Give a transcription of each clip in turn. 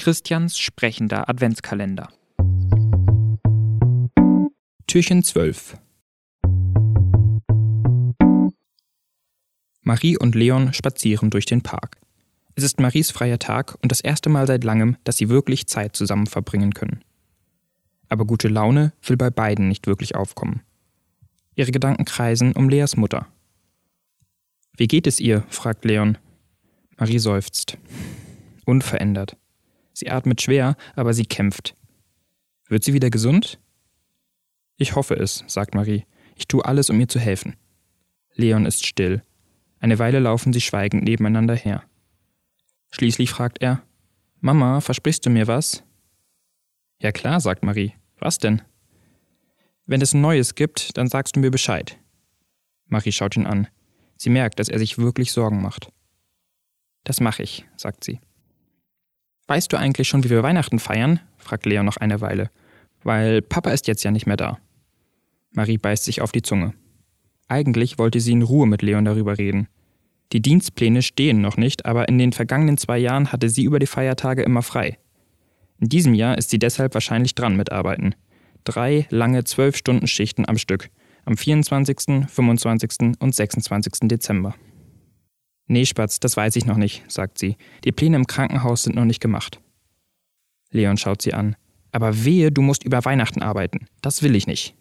Christians sprechender Adventskalender. Türchen 12 Marie und Leon spazieren durch den Park. Es ist Maries freier Tag und das erste Mal seit langem, dass sie wirklich Zeit zusammen verbringen können. Aber gute Laune will bei beiden nicht wirklich aufkommen. Ihre Gedanken kreisen um Leas Mutter. Wie geht es ihr? fragt Leon. Marie seufzt. Unverändert. Sie atmet schwer, aber sie kämpft. Wird sie wieder gesund? Ich hoffe es, sagt Marie. Ich tue alles, um ihr zu helfen. Leon ist still. Eine Weile laufen sie schweigend nebeneinander her. Schließlich fragt er: Mama, versprichst du mir was? Ja klar, sagt Marie. Was denn? Wenn es Neues gibt, dann sagst du mir Bescheid. Marie schaut ihn an. Sie merkt, dass er sich wirklich Sorgen macht. Das mache ich, sagt sie. Weißt du eigentlich schon, wie wir Weihnachten feiern? fragt Leon noch eine Weile. Weil Papa ist jetzt ja nicht mehr da. Marie beißt sich auf die Zunge. Eigentlich wollte sie in Ruhe mit Leon darüber reden. Die Dienstpläne stehen noch nicht, aber in den vergangenen zwei Jahren hatte sie über die Feiertage immer frei. In diesem Jahr ist sie deshalb wahrscheinlich dran mit Arbeiten. Drei lange Zwölf-Stunden-Schichten am Stück. Am 24., 25. und 26. Dezember. Nee, Spatz, das weiß ich noch nicht, sagt sie. Die Pläne im Krankenhaus sind noch nicht gemacht. Leon schaut sie an. Aber wehe, du musst über Weihnachten arbeiten. Das will ich nicht.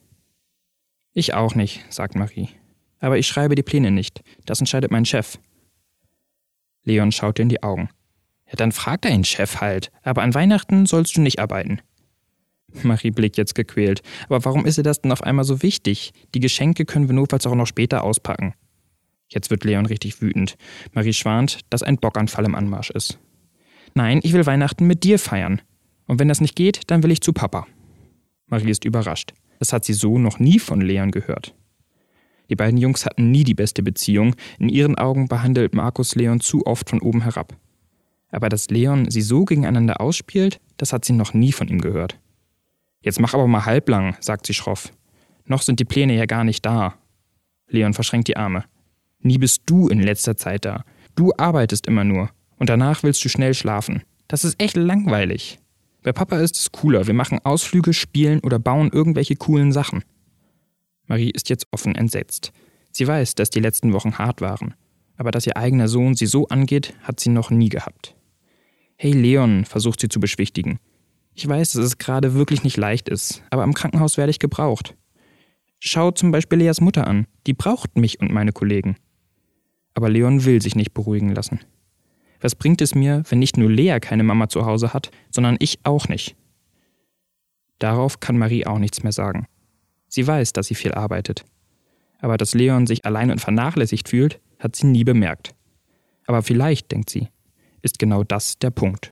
Ich auch nicht, sagt Marie. Aber ich schreibe die Pläne nicht. Das entscheidet mein Chef. Leon schaut ihr in die Augen. Ja, dann fragt deinen Chef halt. Aber an Weihnachten sollst du nicht arbeiten. Marie blickt jetzt gequält. Aber warum ist ihr das denn auf einmal so wichtig? Die Geschenke können wir notfalls auch noch später auspacken. Jetzt wird Leon richtig wütend. Marie schwant, dass ein Bockanfall im Anmarsch ist. Nein, ich will Weihnachten mit dir feiern. Und wenn das nicht geht, dann will ich zu Papa. Marie ist überrascht. Das hat sie so noch nie von Leon gehört. Die beiden Jungs hatten nie die beste Beziehung. In ihren Augen behandelt Markus Leon zu oft von oben herab. Aber dass Leon sie so gegeneinander ausspielt, das hat sie noch nie von ihm gehört. Jetzt mach aber mal halblang, sagt sie schroff. Noch sind die Pläne ja gar nicht da. Leon verschränkt die Arme. Nie bist du in letzter Zeit da. Du arbeitest immer nur. Und danach willst du schnell schlafen. Das ist echt langweilig. Bei Papa ist es cooler. Wir machen Ausflüge, spielen oder bauen irgendwelche coolen Sachen. Marie ist jetzt offen entsetzt. Sie weiß, dass die letzten Wochen hart waren. Aber dass ihr eigener Sohn sie so angeht, hat sie noch nie gehabt. Hey Leon, versucht sie zu beschwichtigen. Ich weiß, dass es gerade wirklich nicht leicht ist, aber am Krankenhaus werde ich gebraucht. Schau zum Beispiel Leas Mutter an. Die braucht mich und meine Kollegen. Aber Leon will sich nicht beruhigen lassen. Was bringt es mir, wenn nicht nur Lea keine Mama zu Hause hat, sondern ich auch nicht? Darauf kann Marie auch nichts mehr sagen. Sie weiß, dass sie viel arbeitet. Aber dass Leon sich allein und vernachlässigt fühlt, hat sie nie bemerkt. Aber vielleicht, denkt sie, ist genau das der Punkt.